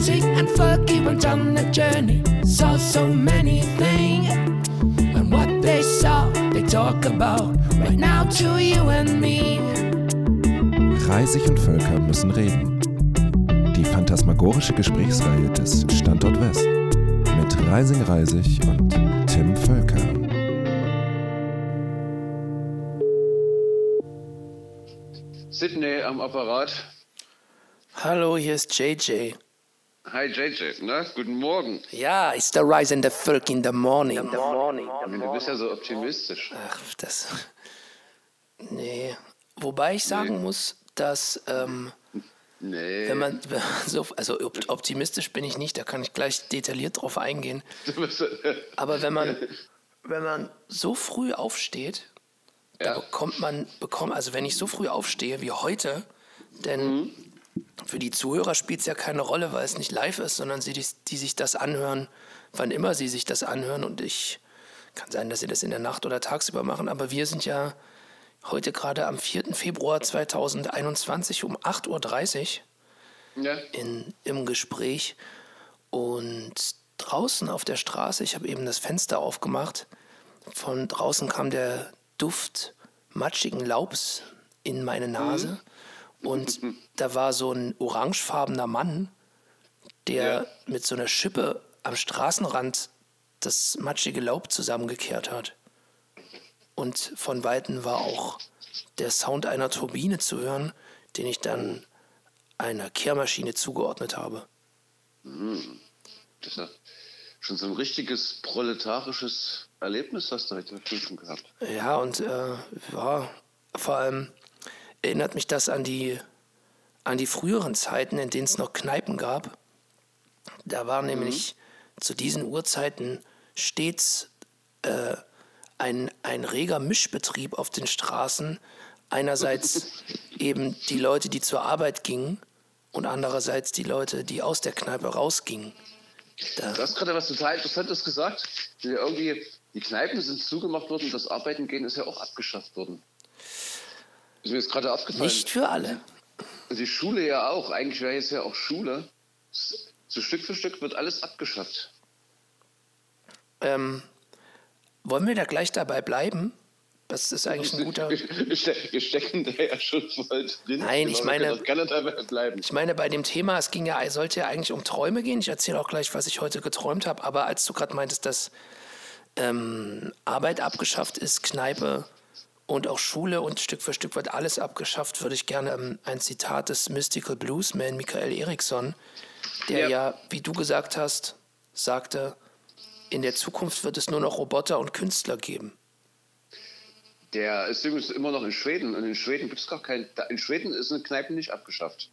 Rising and Fergie went on a journey, saw so many things. And what they saw, they talk about right now to you and me. Reisig und Völker müssen reden. Die phantasmagorische Gesprächsreihe des Standort West mit Reising Reisig und Tim Völker. Sydney am Apparat. Hallo, hier ist JJ. Hi JJ, na, guten Morgen. Ja, it's the rise and the folk in the morning. Du bist ja so optimistisch. Ach, das. Nee. Wobei ich sagen muss, dass, ähm, Nee. wenn man, so, also op- optimistisch bin ich nicht, da kann ich gleich detailliert drauf eingehen. Aber wenn man, wenn man so früh aufsteht, da Ja. bekommt man, bekommt, also wenn ich so früh aufstehe wie heute, denn für die Zuhörer spielt es ja keine Rolle, weil es nicht live ist, sondern sie, die, die sich das anhören, wann immer sie sich das anhören. Und ich kann sein, dass sie das in der Nacht oder tagsüber machen, aber wir sind ja heute gerade am 4. Februar 2021 um 8.30 Uhr ja. in, im Gespräch und draußen auf der Straße, ich habe eben das Fenster aufgemacht, von draußen kam der Duft matschigen Laubs in meine Nase und da war so ein orangefarbener Mann, der Ja. mit so einer Schippe am Straßenrand das matschige Laub zusammengekehrt hat. Und von Weitem war auch der Sound einer Turbine zu hören, den ich dann einer Kehrmaschine zugeordnet habe. Das ist ja schon so ein richtiges proletarisches Erlebnis hast du heute schon gehabt. Ja, und äh, ja, vor allem erinnert mich das an die, an die früheren Zeiten, in denen es noch Kneipen gab. Da war nämlich zu diesen Uhrzeiten stets äh, ein, ein reger Mischbetrieb auf den Straßen. Einerseits eben die Leute, die zur Arbeit gingen und andererseits die Leute, die aus der Kneipe rausgingen. Da, Du hast gerade was total Interessantes gesagt. Irgendwie, die Kneipen sind zugemacht worden, das Arbeiten gehen ist ja auch abgeschafft worden. Ist mir jetzt gerade aufgefallen. nicht für alle. Die Schule ja auch. Eigentlich wäre jetzt ja auch Schule. So Stück für Stück wird alles abgeschafft. Ähm, wollen wir da gleich dabei bleiben? Das ist eigentlich ein guter. Wir ste- wir stecken da ja schon voll drin. Nein, ich meine-. Ich meine, bei dem Thema, es ging ja, es sollte ja eigentlich um Träume gehen. Ich erzähle auch gleich, was ich heute geträumt habe. Aber als du gerade meintest, dass ähm, Arbeit abgeschafft ist, Kneipe und auch Schule und Stück für Stück wird alles abgeschafft, würde ich gerne ähm, ein Zitat des Mystical Bluesman Michael Eriksson, der Ja. ja, wie du gesagt hast, sagte, in der Zukunft wird es nur noch Roboter und Künstler geben. Der ist übrigens immer noch in Schweden und in Schweden gibt es gar kein. In Schweden ist eine Kneipe nicht abgeschafft.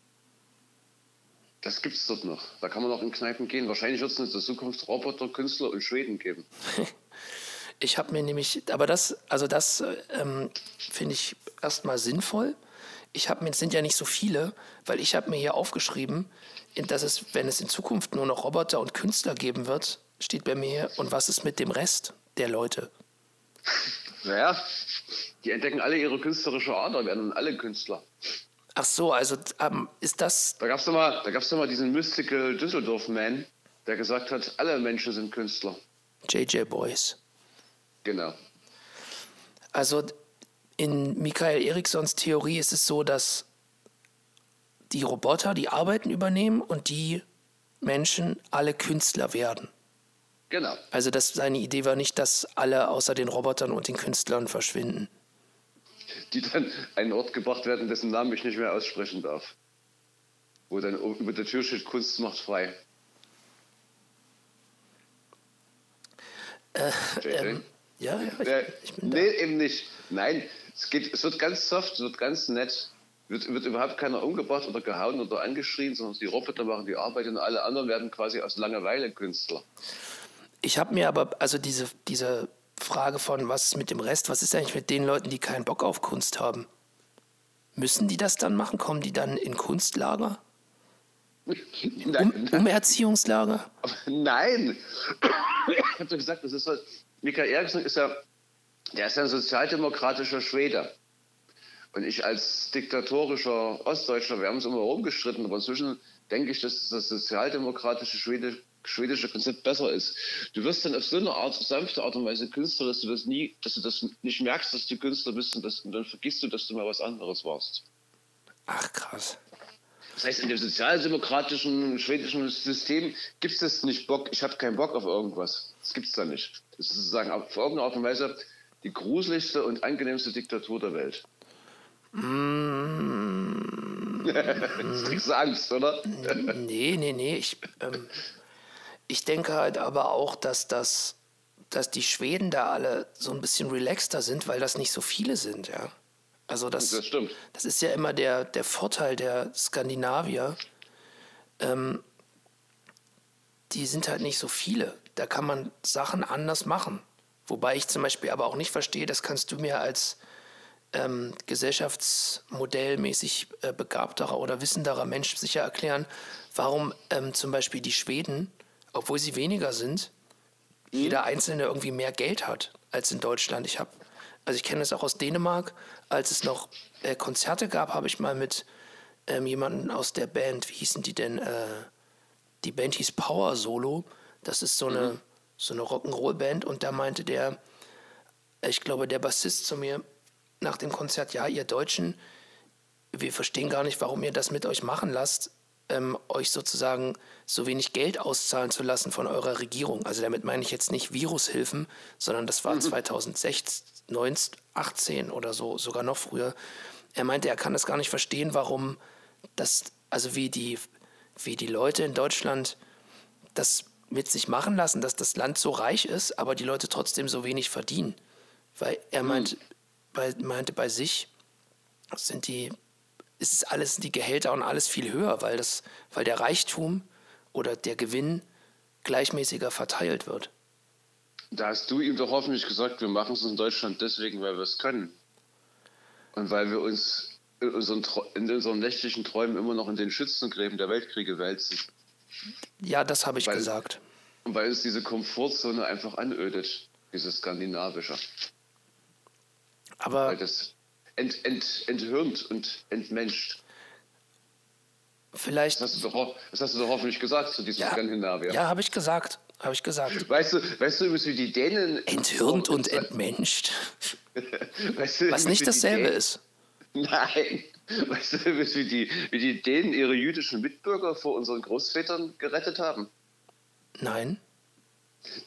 Das gibt es dort noch. Da kann man noch in Kneipen gehen. Wahrscheinlich wird es in der Zukunft Roboter, Künstler in Schweden geben. Ich habe mir nämlich, aber das, also das äh, ähm, finde ich erstmal sinnvoll. Ich habe mir, es sind ja nicht so viele, weil ich habe mir hier aufgeschrieben, dass es, wenn es in Zukunft nur noch Roboter und Künstler geben wird, steht bei mir hier, und was ist mit dem Rest der Leute? Naja, die entdecken alle ihre künstlerische Ader, werden alle Künstler. Ach so, also ähm, ist das, Da gab es doch, mal- da gab's doch mal diesen Mystical Düsseldorf-Man, der gesagt hat, alle Menschen sind Künstler. JJ Boys. Genau. Also in Michael Erikssons Theorie ist es so, dass die Roboter die Arbeiten übernehmen und die Menschen alle Künstler werden. Genau. Also das, seine Idee war nicht, dass alle außer den Robotern und den Künstlern verschwinden. Die dann an einen Ort gebracht werden, dessen Namen ich nicht mehr aussprechen darf. Wo dann über der Tür steht, Kunst macht frei. JJ? Ähm, ja, ja, ich, Äh, ich bin da. nee, eben nicht. Nein, es, geht, es wird ganz soft, es wird ganz nett. Wird, wird überhaupt keiner umgebracht oder gehauen oder angeschrien, sondern die Roboter machen die Arbeit und alle anderen werden quasi aus Langeweile Künstler. Ich habe mir aber, also diese, diese Frage von, was ist mit dem Rest, was ist eigentlich mit den Leuten, die keinen Bock auf Kunst haben? Müssen die das dann machen? Kommen die dann in Kunstlager? Um, Nein, Umerziehungslager? aber nein. Ich habe doch gesagt, das ist so, Michael Eriksson ist ja, der ist ja ein sozialdemokratischer Schwede. Und ich als diktatorischer Ostdeutscher, wir haben uns immer rumgestritten, aber inzwischen denke ich, dass das sozialdemokratische schwedische, schwedische Konzept besser ist. Du wirst dann auf so eine Art, sanfte Art und Weise Künstler, dass du das nie, dass du das nicht merkst, dass du Künstler bist und, das, und dann vergisst du, dass du mal was anderes warst. Ach, krass. Das heißt, in dem sozialdemokratischen schwedischen System gibt es das nicht Bock, ich habe keinen Bock auf irgendwas. Das gibt es da nicht. Das ist sozusagen auf irgendeine Art und Weise die gruseligste und angenehmste Diktatur der Welt. Mm. Jetzt kriegst du Angst, oder? Nee, nee, nee. Ich, ähm, ich denke halt aber auch, dass das, dass die Schweden da alle so ein bisschen relaxter sind, weil das nicht so viele sind, ja. Also das, Das stimmt. das ist ja immer der, der Vorteil der Skandinavier. Ähm, die sind halt nicht so viele. Da kann man Sachen anders machen. Wobei ich zum Beispiel aber auch nicht verstehe, das kannst du mir als ähm, gesellschaftsmodellmäßig äh, begabterer oder wissenderer Mensch sicher erklären, warum ähm, zum Beispiel die Schweden, obwohl sie weniger sind, jeder Einzelne irgendwie mehr Geld hat als in Deutschland. Ich habe, also ich kenne das auch aus Dänemark, als es noch äh, Konzerte gab, habe ich mal mit ähm, jemandem aus der Band, wie hießen die denn? Äh, die Band hieß Power Solo. Das ist so eine, so eine Rock'n'Roll-Band und da meinte der, ich glaube, der Bassist zu mir nach dem Konzert, ja, ihr Deutschen, wir verstehen gar nicht, warum ihr das mit euch machen lasst, ähm, euch sozusagen so wenig Geld auszahlen zu lassen von eurer Regierung. Also damit meine ich jetzt nicht Virushilfen, sondern das war 2016, 19, 18 oder so, sogar noch früher. Er meinte, er kann das gar nicht verstehen, warum das, also wie die, wie die Leute in Deutschland das mit sich machen lassen, dass das Land so reich ist, aber die Leute trotzdem so wenig verdienen. Weil er meint, bei, meinte bei sich sind die, ist es alles, die Gehälter und alles viel höher, weil das, weil der Reichtum oder der Gewinn gleichmäßiger verteilt wird. Da hast du ihm doch hoffentlich gesagt, wir machen es in Deutschland deswegen, weil wir es können. Und weil wir uns in unseren, in unseren nächtlichen Träumen immer noch in den Schützengräben der Weltkriege wälzen. Ja, das habe ich Weil- gesagt. Und weil uns diese Komfortzone einfach anödet, diese skandinavische. Aber Weil das ent, ent, enthirnt und entmenscht. vielleicht, Das hast, du doch, das hast du doch hoffentlich gesagt zu diesem ja, Skandinavier. ja habe ich gesagt, habe ich gesagt. Weißt du, weißt du übrigens, wie die Dänen. Enthirnt und entmenscht. Weißt du, Was nicht dasselbe ist. Nein. Weißt du, wie die, wie die Dänen ihre jüdischen Mitbürger vor unseren Großvätern gerettet haben? Nein.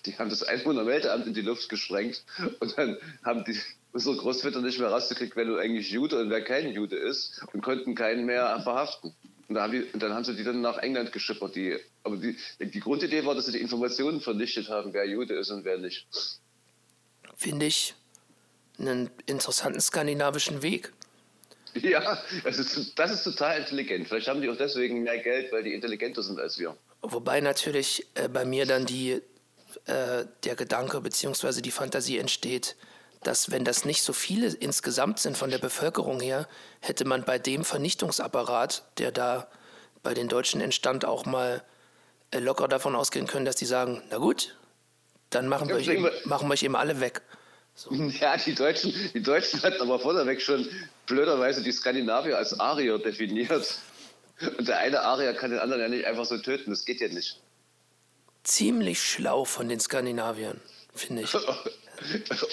Die haben das Einwohnermeldeamt in die Luft gesprengt und dann haben die unsere Großväter nicht mehr rausgekriegt, wer nun eigentlich Jude und wer kein Jude ist und konnten keinen mehr verhaften. Und, da haben die, dann haben sie die dann nach England geschippert. Die, aber die, die Grundidee war, dass sie die Informationen vernichtet haben, wer Jude ist und wer nicht. Finde ich einen interessanten skandinavischen Weg. Ja, das ist, das ist total intelligent. Vielleicht haben die auch deswegen mehr Geld, weil die intelligenter sind als wir. Wobei natürlich äh, bei mir dann die, äh, der Gedanke bzw. die Fantasie entsteht, dass wenn das nicht so viele insgesamt sind von der Bevölkerung her, hätte man bei dem Vernichtungsapparat, der da bei den Deutschen entstand, auch mal äh, locker davon ausgehen können, dass die sagen, na gut, dann machen wir, euch eben, machen wir euch eben alle weg. Ja, die Deutschen, die Deutschen hatten aber vorneweg schon blöderweise die Skandinavier als Arier definiert. Und der eine Arier kann den anderen ja nicht einfach so töten, das geht ja nicht. Ziemlich schlau von den Skandinaviern, finde ich.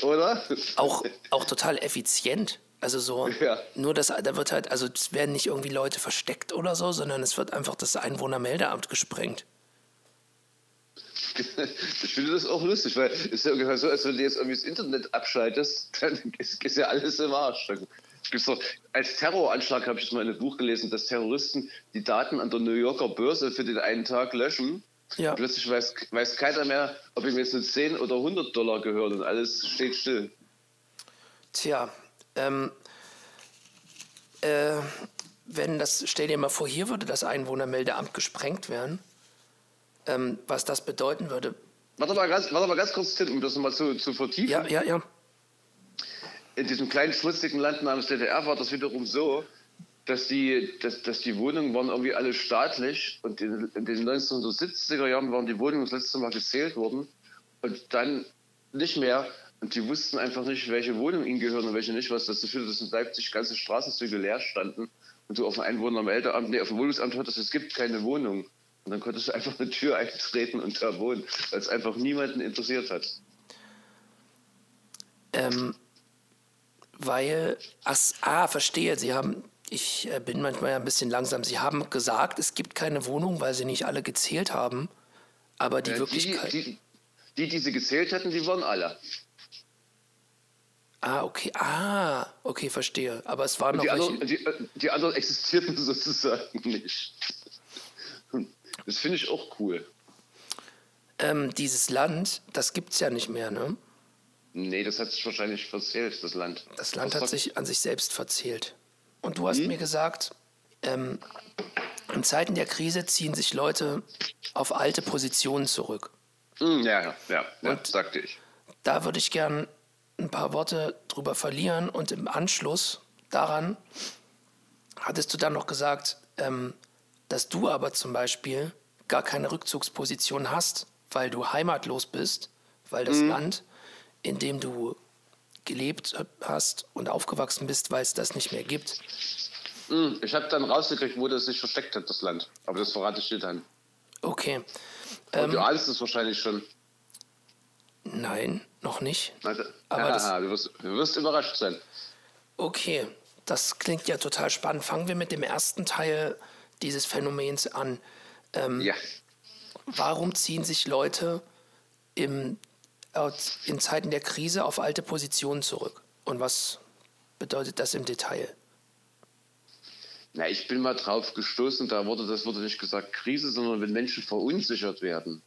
Oder? auch, auch total effizient. Also so, Ja. nur das, da wird halt, also es werden nicht irgendwie Leute versteckt oder so, sondern es wird einfach das Einwohnermeldeamt gesprengt. Ich finde das auch lustig, weil es ist ja ungefähr so, als wenn du jetzt irgendwie das Internet abschaltest, dann ist, ist ja alles im Arsch. Dann gibt's doch, als Terroranschlag habe ich das mal in einem Buch gelesen, dass Terroristen die Daten an der New Yorker Börse für den einen Tag löschen. Ja. Und plötzlich weiß, weiß keiner mehr, ob ihm jetzt nur 10 oder 100 Dollar gehören und alles steht still. Tja, ähm, äh, wenn das, stell dir mal vor, hier würde das Einwohnermeldeamt gesprengt werden, ähm, was das bedeuten würde. Warte mal ganz, warte mal ganz kurz, Tim, um das nochmal zu, zu vertiefen. Ja, ja, ja. in diesem kleinen schmutzigen Land namens DDR war das wiederum so, dass die, dass, dass die Wohnungen waren irgendwie alle staatlich und in, in den 1970er Jahren waren die Wohnungen das letzte Mal gezählt worden und dann nicht mehr. Und die wussten einfach nicht, welche Wohnung ihnen gehören und welche nicht, was dazu führte, dass in Leipzig ganze Straßenzüge leer standen und du auf dem Einwohner am Elteramt, nee, auf dem Wohnungsamt hörtest, es gibt keine Wohnung. Und dann konntest du einfach eine Tür eintreten und da wohnen, weil es einfach niemanden interessiert hat. Ähm, weil, ach, ah, verstehe, Sie haben, ich äh, bin manchmal ja ein bisschen langsam, Sie haben gesagt, es gibt keine Wohnung, weil Sie nicht alle gezählt haben, aber die Äh, Wirklichkeit... Die, die, die, die sie gezählt hatten, die waren alle. ah, okay, ah, okay, verstehe, aber es waren noch Die welche... anderen, die, äh, die anderen existierten sozusagen nicht. Das finde ich auch cool. Ähm, dieses Land, das gibt es ja nicht mehr, ne? Nee, das hat sich wahrscheinlich verzählt, das Land. Das Land Was hat sagt- sich an sich selbst verzählt. Und du hast mir gesagt, ähm, in Zeiten der Krise ziehen sich Leute auf alte Positionen zurück. Hm, Ja, ja, ja, ja sagte ich. Da würde ich gern ein paar Worte drüber verlieren und im Anschluss daran hattest du dann noch gesagt, ähm, dass du aber zum Beispiel gar keine Rückzugsposition hast, weil du heimatlos bist, weil das Land, in dem du gelebt hast und aufgewachsen bist, weil es das nicht mehr gibt. Hm, Ich habe dann rausgekriegt, wo das sich versteckt hat, das Land. Aber das verrate ich dir dann. Okay. Und Ähm, du ahnst es wahrscheinlich schon. nein, noch nicht. Also, Aber haha, du, wirst, du wirst überrascht sein. Okay, das klingt ja total spannend. Fangen wir mit dem ersten Teil dieses Phänomens an. Ähm, Ja. Warum ziehen sich Leute im, in Zeiten der Krise auf alte Positionen zurück? Und was bedeutet das im Detail? Na, ich bin mal drauf gestoßen, da wurde, das wurde nicht gesagt Krise, sondern wenn Menschen verunsichert werden.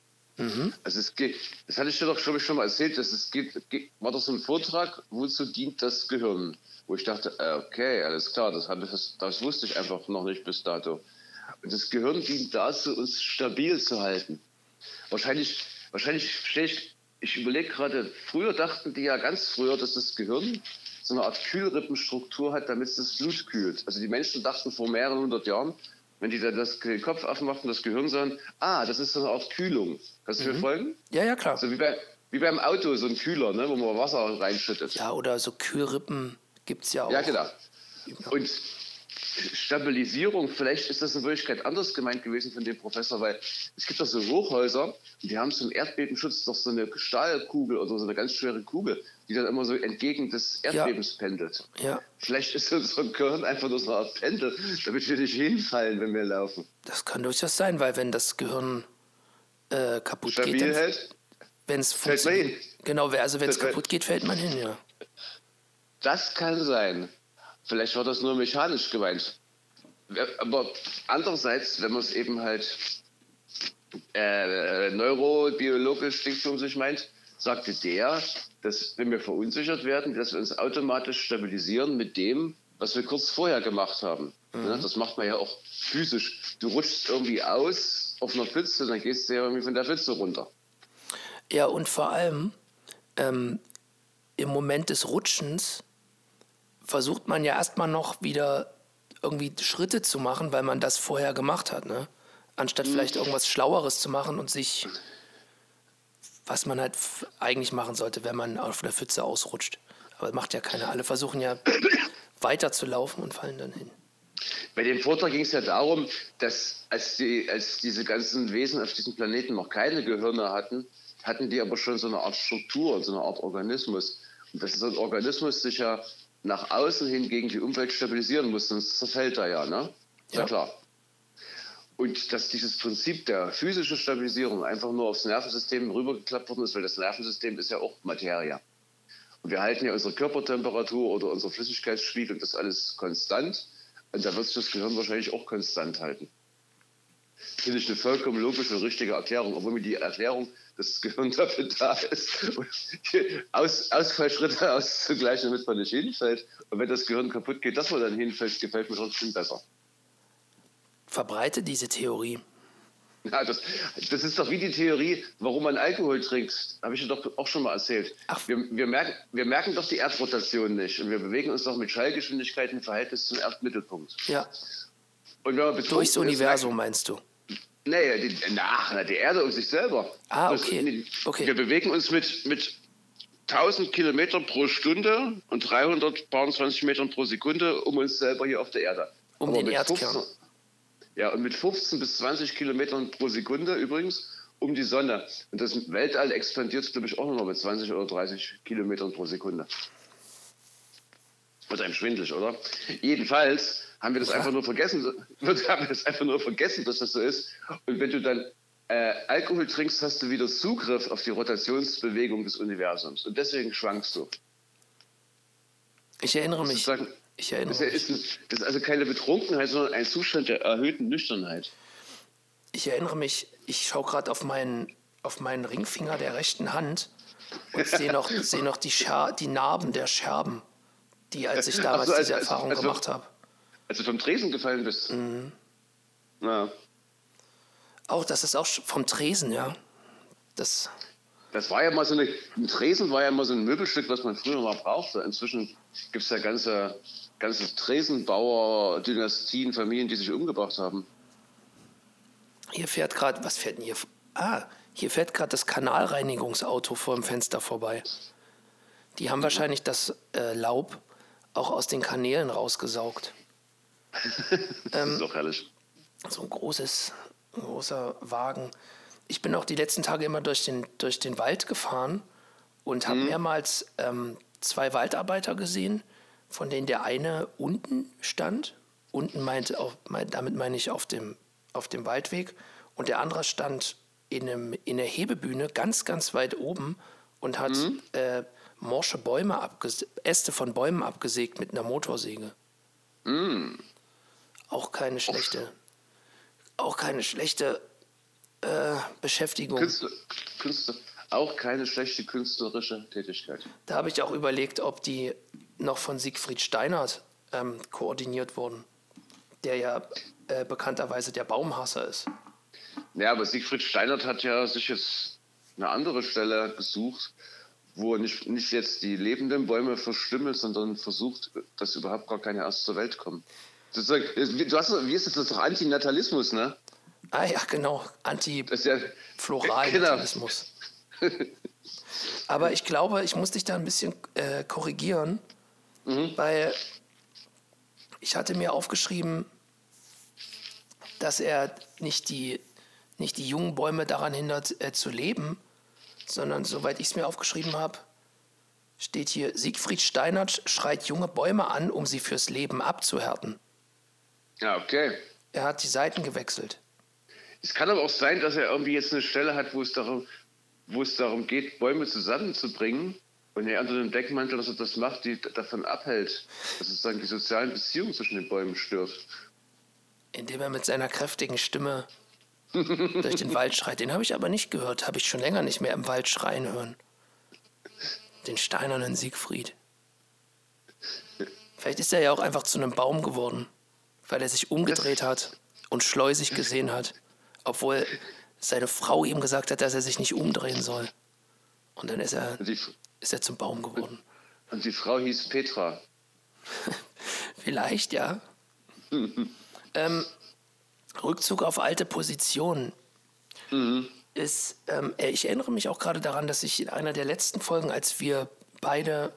Also es geht, das hatte ich dir doch, glaube ich, schon mal erzählt, dass es geht, war doch so ein Vortrag, wozu dient das Gehirn? Wo ich dachte, äh, okay, alles klar, das, ich, das, das wusste ich einfach noch nicht bis dato. Und das Gehirn dient dazu, uns stabil zu halten. Wahrscheinlich, wahrscheinlich stelle ich, ich überlege gerade, früher dachten die ja ganz früher, dass das Gehirn so eine Art Kühlrippenstruktur hat, damit es das Blut kühlt. Also die Menschen dachten vor mehreren hundert Jahren, wenn die dann das, den Kopf aufmachten, das Gehirn sahen, ah, das ist so eine Art Kühlung. Kannst du mir folgen? Ja, ja, klar. Also wie, bei, wie beim Auto, so ein Kühler, ne, wo man Wasser reinschüttet. Ja, oder so Kühlrippen gibt es ja auch. Ja, genau. Und Stabilisierung, vielleicht ist das in Wirklichkeit anders gemeint gewesen von dem Professor, weil es gibt doch so Hochhäuser, die haben zum Erdbebenschutz doch so eine Stahlkugel oder so eine ganz schwere Kugel, die dann immer so entgegen des Erdbebens pendelt. Ja, Vielleicht ist unser Gehirn einfach nur so eine Art Pendel, damit wir nicht hinfallen, wenn wir laufen. das kann durchaus sein, weil wenn das Gehirn äh, kaputt Stabil geht, hält. wenn es Fällt man funktioniert. Genau, also wenn es kaputt geht, fällt man hin, ja. Das kann sein. Vielleicht war das nur mechanisch gemeint. Aber andererseits, wenn man es eben halt äh, neurobiologisch um sich meint, sagte der, dass wenn wir verunsichert werden, dass wir uns automatisch stabilisieren mit dem, was wir kurz vorher gemacht haben. Ne, das macht man ja auch physisch. Du rutschst irgendwie aus auf einer Pfütze, dann gehst du ja irgendwie von der Pfütze runter. Ja, und vor allem ähm, im Moment des Rutschens versucht man ja erstmal noch wieder irgendwie Schritte zu machen, weil man das vorher gemacht hat, ne? Anstatt vielleicht irgendwas Schlaueres zu machen und sich, was man halt eigentlich machen sollte, wenn man auf einer Pfütze ausrutscht. Aber macht ja keiner. Alle versuchen ja weiterzulaufen und fallen dann hin. Bei dem Vortrag ging es ja darum, dass als, die, als diese ganzen Wesen auf diesem Planeten noch keine Gehirne hatten, hatten die aber schon so eine Art Struktur, so eine Art Organismus. Und dass so ein Organismus sich ja nach außen hin gegen die Umwelt stabilisieren muss, sonst zerfällt er ja, ne? Ja Ja. klar. Und dass dieses Prinzip der physischen Stabilisierung einfach nur aufs Nervensystem rübergeklappt worden ist, weil das Nervensystem ist ja auch Materie. Und wir halten ja unsere Körpertemperatur oder unser Flüssigkeitsspiegel, das alles konstant. Und da wird sich das Gehirn wahrscheinlich auch konstant halten. Finde ich eine vollkommen logische und richtige Erklärung, obwohl mir die Erklärung, dass das Gehirn dafür da ist, Aus, Ausfallschritte auszugleichen, damit man nicht hinfällt. Und wenn das Gehirn kaputt geht, dass man dann hinfällt, gefällt mir trotzdem besser. Verbreite diese Theorie. Ja, das, das ist doch wie die Theorie, warum man Alkohol trinkt. Habe ich dir doch auch schon mal erzählt. Ach. Wir, wir, merken, wir merken doch die Erdrotation nicht. Und wir bewegen uns doch mit Schallgeschwindigkeit im Verhältnis zum Erdmittelpunkt. Ja, Und wenn man durchs ist, Universum meinst du. Nee, die, na, die Erde um sich selber. Ah, Das- okay. nee, Okay. Wir bewegen uns mit, mit 1000 Kilometer pro Stunde und 320 Meter pro Sekunde um uns selber hier auf der Erde. Um Aber den Erdkern. 15 ja, und mit 15 bis 20 Kilometern pro Sekunde übrigens um die Sonne. Und das Weltall expandiert, glaube ich, auch noch mit 20 oder 30 Kilometern pro Sekunde. Wird einem schwindelig, oder? Jedenfalls haben wir das einfach nur vergessen, haben wir das einfach nur vergessen, dass das so ist. Und wenn du dann äh, Alkohol trinkst, hast du wieder Zugriff auf die Rotationsbewegung des Universums. Und deswegen schwankst du. Ich erinnere mich. Sozusagen, Ich erinnere das, mich. ist, ein- das ist also keine Betrunkenheit, sondern ein Zustand der erhöhten Nüchternheit. Ich erinnere mich, ich schaue gerade auf meinen, auf meinen Ringfinger der rechten Hand und sehe noch, sehe noch die, Scher die Narben der Scherben, die als ich damals so, als- diese Erfahrung als- gemacht habe. Als du vom Tresen gefallen bist. Na, Auch, das ist auch vom Tresen, ja. Das, das war ja mal so eine, ein Tresen war ja mal so ein Möbelstück, was man früher mal brauchte. Inzwischen gibt es ja ganze, ganze Tresenbauer-Dynastien, Familien, die sich umgebracht haben. hier fährt gerade, was fährt denn hier? Ah, hier fährt gerade das Kanalreinigungsauto vor dem Fenster vorbei. Die haben wahrscheinlich das äh, Laub auch aus den Kanälen rausgesaugt. Das ist doch herrlich. so ein großes, ein großer Wagen. Ich bin auch die letzten Tage immer durch den, durch den Wald gefahren und habe mehrmals ähm, zwei Waldarbeiter gesehen, von denen der eine unten stand. Unten meint, auch, damit meine ich auf dem, auf dem Waldweg. Und der andere stand in, einem, in der Hebebühne ganz, ganz weit oben und hat äh, morsche Bäume abges Äste von Bäumen abgesägt mit einer Motorsäge. Auch keine schlechte, auch keine schlechte äh, Beschäftigung. Künstler, Künstler, auch keine schlechte künstlerische Tätigkeit. Da habe ich auch überlegt, ob die noch von Siegfried Steinert ähm, koordiniert wurden, der ja äh, bekannterweise der Baumhasser ist. Ja, aber Siegfried Steinert hat ja sich jetzt eine andere Stelle gesucht, wo er nicht, nicht jetzt die lebenden Bäume verstümmelt, sondern versucht, dass überhaupt gar keine erst zur Welt kommen. Sozusagen, Du hast, wie ist das, das ist doch Antinatalismus, ne? Ah ja, genau, ja, Anti-Floralnatalismus. Aber ich glaube, ich muss dich da ein bisschen äh, korrigieren, weil ich hatte mir aufgeschrieben, dass er nicht die, nicht die jungen Bäume daran hindert, äh, zu leben, sondern soweit ich es mir aufgeschrieben habe, steht hier, Siegfried Steinert schreit junge Bäume an, um sie fürs Leben abzuhärten. Ja, okay. Er hat die Seiten gewechselt. Es kann aber auch sein, dass er irgendwie jetzt eine Stelle hat, wo es darum, wo es darum geht, Bäume zusammenzubringen und er unter dem Deckmantel, dass er das macht, die davon abhält, dass es dann die sozialen Beziehungen zwischen den Bäumen stört. indem er mit seiner kräftigen Stimme durch den Wald schreit. Den habe ich aber nicht gehört, habe ich schon länger nicht mehr im Wald schreien hören. Den steinernen Siegfried. Vielleicht ist er ja auch einfach zu einem Baum geworden, weil er sich umgedreht hat und schleusig gesehen hat, obwohl seine Frau ihm gesagt hat, dass er sich nicht umdrehen soll. Und dann ist er, ist er zum Baum geworden. und die Frau hieß Petra. Vielleicht, ja. ähm, Rückzug auf alte Positionen ist, ähm, äh, ich erinnere mich auch gerade daran, dass ich in einer der letzten Folgen, als wir beide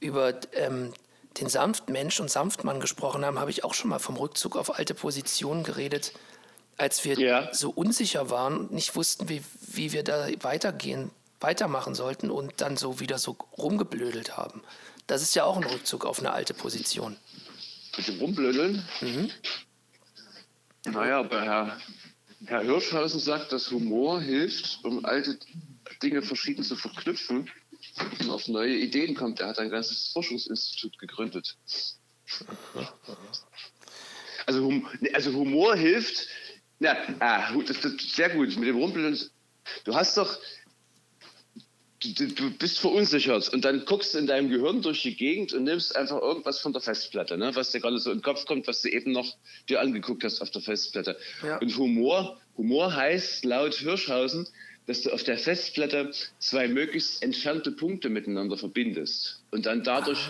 über ähm, den Sanftmensch und Sanftmann gesprochen haben, habe ich auch schon mal vom Rückzug auf alte Positionen geredet, als wir Ja. so unsicher waren und nicht wussten, wie, wie wir da weitergehen, weitermachen sollten und dann so wieder so rumgeblödelt haben. Das ist ja auch ein Rückzug auf eine alte Position. Mit dem Rumblödeln. Naja, aber Herr, Herr Hirschhausen sagt, dass Humor hilft, um alte Dinge verschieden zu verknüpfen auf neue Ideen kommt. Er hat ein ganzes Forschungsinstitut gegründet. Also, hum, also Humor hilft. Ja, ah, das, das, sehr gut. Mit dem Rumpeln. Du hast doch. Du, du bist verunsichert und dann guckst du in deinem Gehirn durch die Gegend und nimmst einfach irgendwas von der Festplatte, ne? was dir gerade so in den Kopf kommt, was du eben noch dir angeguckt hast auf der Festplatte. Ja. Und Humor, Humor heißt laut Hirschhausen, dass du auf der Festplatte zwei möglichst entfernte Punkte miteinander verbindest und dann dadurch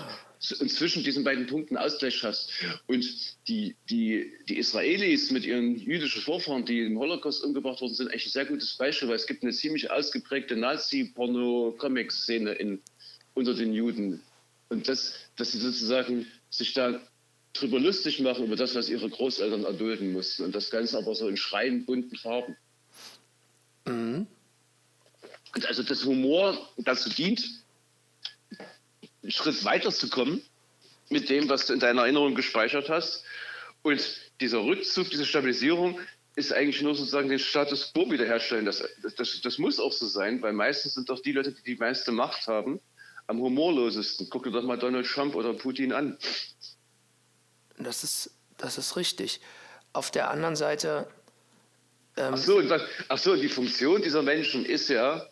und zwischen diesen beiden Punkten Ausgleich schaffst. Und die, die, die Israelis mit ihren jüdischen Vorfahren, die im Holocaust umgebracht worden sind, echt ein sehr gutes Beispiel, weil es gibt eine ziemlich ausgeprägte Nazi-Porno-Comic-Szene in, unter den Juden. Und das, dass sie sozusagen sich da drüber lustig machen über das, was ihre Großeltern erdulden mussten. Und das Ganze aber so in schreiend bunten Farben. Und also das Humor dazu dient, einen Schritt weiter zu kommen mit dem, was du in deiner Erinnerung gespeichert hast. Und dieser Rückzug, diese Stabilisierung ist eigentlich nur sozusagen den Status quo wiederherstellen. Das, das, das muss auch so sein, weil meistens sind doch die Leute, die die meiste Macht haben, am humorlosesten. Guck dir doch mal Donald Trump oder Putin an. Das ist, das ist richtig. Auf der anderen Seite. Ähm, ach, so, ach so, die Funktion dieser Menschen ist ja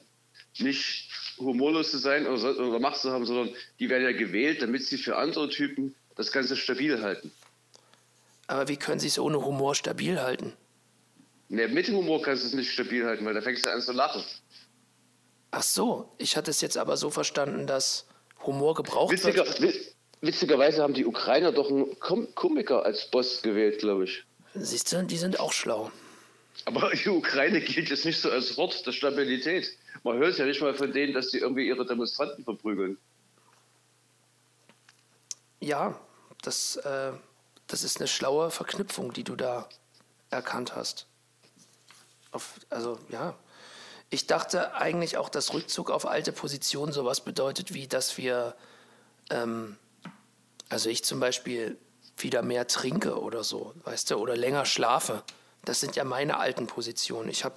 nicht humorlos zu sein oder, oder Macht zu haben, sondern die werden ja gewählt, damit sie für andere Typen das Ganze stabil halten. Aber wie können sie es ohne Humor stabil halten? Nee, mit Humor kannst du es nicht stabil halten, weil da fängst du an zu lachen. Ach so, ich hatte es jetzt aber so verstanden, dass Humor gebraucht Witziger, wird. Witzigerweise haben die Ukrainer doch einen Kom Komiker als Boss gewählt, glaube ich. Siehst du, die sind auch schlau. Aber die Ukraine gilt jetzt nicht so als Wort der Stabilität. Man hört ja nicht mal von denen, dass sie irgendwie ihre Demonstranten verprügeln. Ja, das, äh, das ist eine schlaue Verknüpfung, die du da erkannt hast. Auf, also ja, ich dachte eigentlich auch, dass Rückzug auf alte Positionen sowas bedeutet, wie dass wir, ähm, also ich zum Beispiel wieder mehr trinke oder so, weißt du, oder länger schlafe. Das sind ja meine alten Positionen. Ich habe.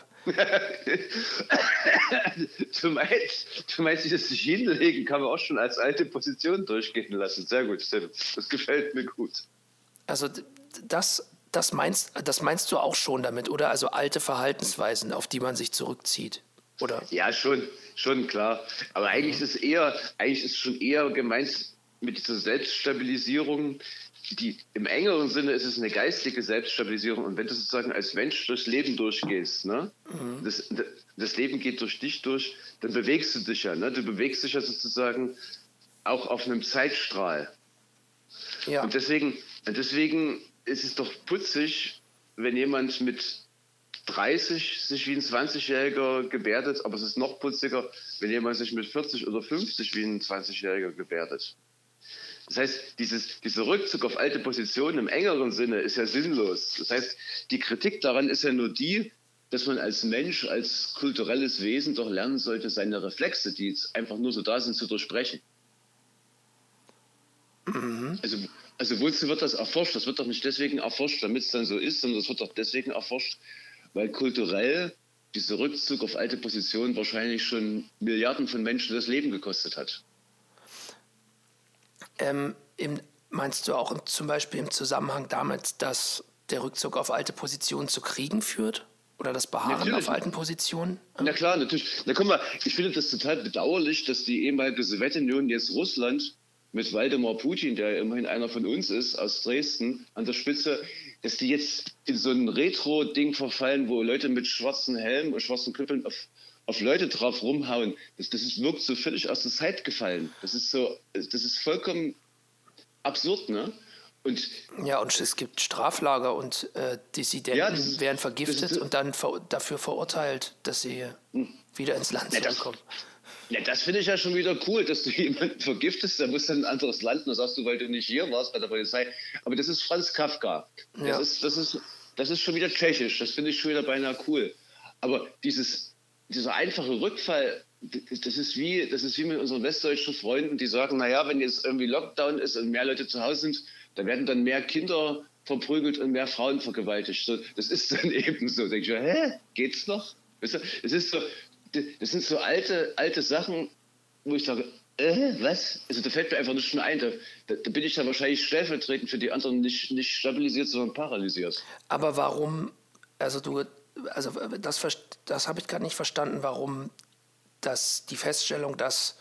Du, meinst, du meinst, dieses sich hinlegen kann man auch schon als alte Position durchgehen lassen. Sehr gut, das gefällt mir gut. Also das, das, meinst, das meinst du auch schon damit, oder? Also alte Verhaltensweisen, auf die man sich zurückzieht. Oder? Ja, schon, schon klar. Aber eigentlich ist es eher, eigentlich ist schon eher gemeint mit dieser Selbststabilisierung, die im engeren Sinne ist es eine geistige Selbststabilisierung. Und wenn du sozusagen als Mensch durchs Leben durchgehst, ne? Mhm. Das, das Leben geht durch dich durch, dann bewegst du dich ja. Ne? Du bewegst dich ja sozusagen auch auf einem Zeitstrahl. Ja. Und deswegen, deswegen ist es doch putzig, wenn jemand mit 30 sich wie ein 20-Jähriger gebärdet, aber es ist noch putziger, wenn jemand sich mit 40 oder 50 wie ein 20-Jähriger gebärdet. Das heißt, dieses, dieser Rückzug auf alte Positionen im engeren Sinne ist ja sinnlos. Das heißt, die Kritik daran ist ja nur die, dass man als Mensch, als kulturelles Wesen doch lernen sollte, seine Reflexe, die jetzt einfach nur so da sind, zu durchbrechen. Mhm. Also, also wozu wird das erforscht? Das wird doch nicht deswegen erforscht, damit es dann so ist, sondern das wird doch deswegen erforscht, weil kulturell dieser Rückzug auf alte Positionen wahrscheinlich schon Milliarden von Menschen das Leben gekostet hat. Ähm, im, meinst du auch im, zum Beispiel im Zusammenhang damit, dass der Rückzug auf alte Positionen zu Kriegen führt? Oder das Beharren natürlich. auf alten Positionen? Na klar, natürlich. Na guck mal, ich finde das total bedauerlich, dass die ehemalige Sowjetunion jetzt Russland mit Waldemar Putin, der immerhin einer von uns ist, aus Dresden, an der Spitze, dass die jetzt in so ein Retro-Ding verfallen, wo Leute mit schwarzen Helmen und schwarzen Knüppeln auf, auf Leute drauf rumhauen. Das, das ist, wirkt so völlig aus der Zeit gefallen. Das ist so, das ist vollkommen absurd, ne? Und ja, und es gibt Straflager und äh, Dissidenten ja, ist, werden vergiftet ist, und dann ver dafür verurteilt, dass sie hm. wieder ins Land zurückkommen. Ja, das finde ich ja schon wieder cool, dass du jemanden vergiftest, der muss dann ein anderes Land, und das sagst du, weil du nicht hier warst bei der Polizei. Aber das ist Franz Kafka. Das, ja. ist, das, ist, das ist schon wieder tschechisch, das finde ich schon wieder beinahe cool. Aber dieses, dieser einfache Rückfall, das ist, wie, das ist wie mit unseren westdeutschen Freunden, die sagen, naja, wenn jetzt irgendwie Lockdown ist und mehr Leute zu Hause sind, da werden dann mehr Kinder verprügelt und mehr Frauen vergewaltigt. So, das ist dann eben so. Denke ich, hä, geht's noch? Das ist so, das sind so alte, alte Sachen, wo ich sage, äh, was? Also da fällt mir einfach nicht mehr ein. Da, da, da, bin ich dann wahrscheinlich stellvertretend für die anderen nicht, nicht stabilisiert, sondern paralysiert. Aber warum, also du, also das, das habe ich gar nicht verstanden, warum das, die Feststellung, dass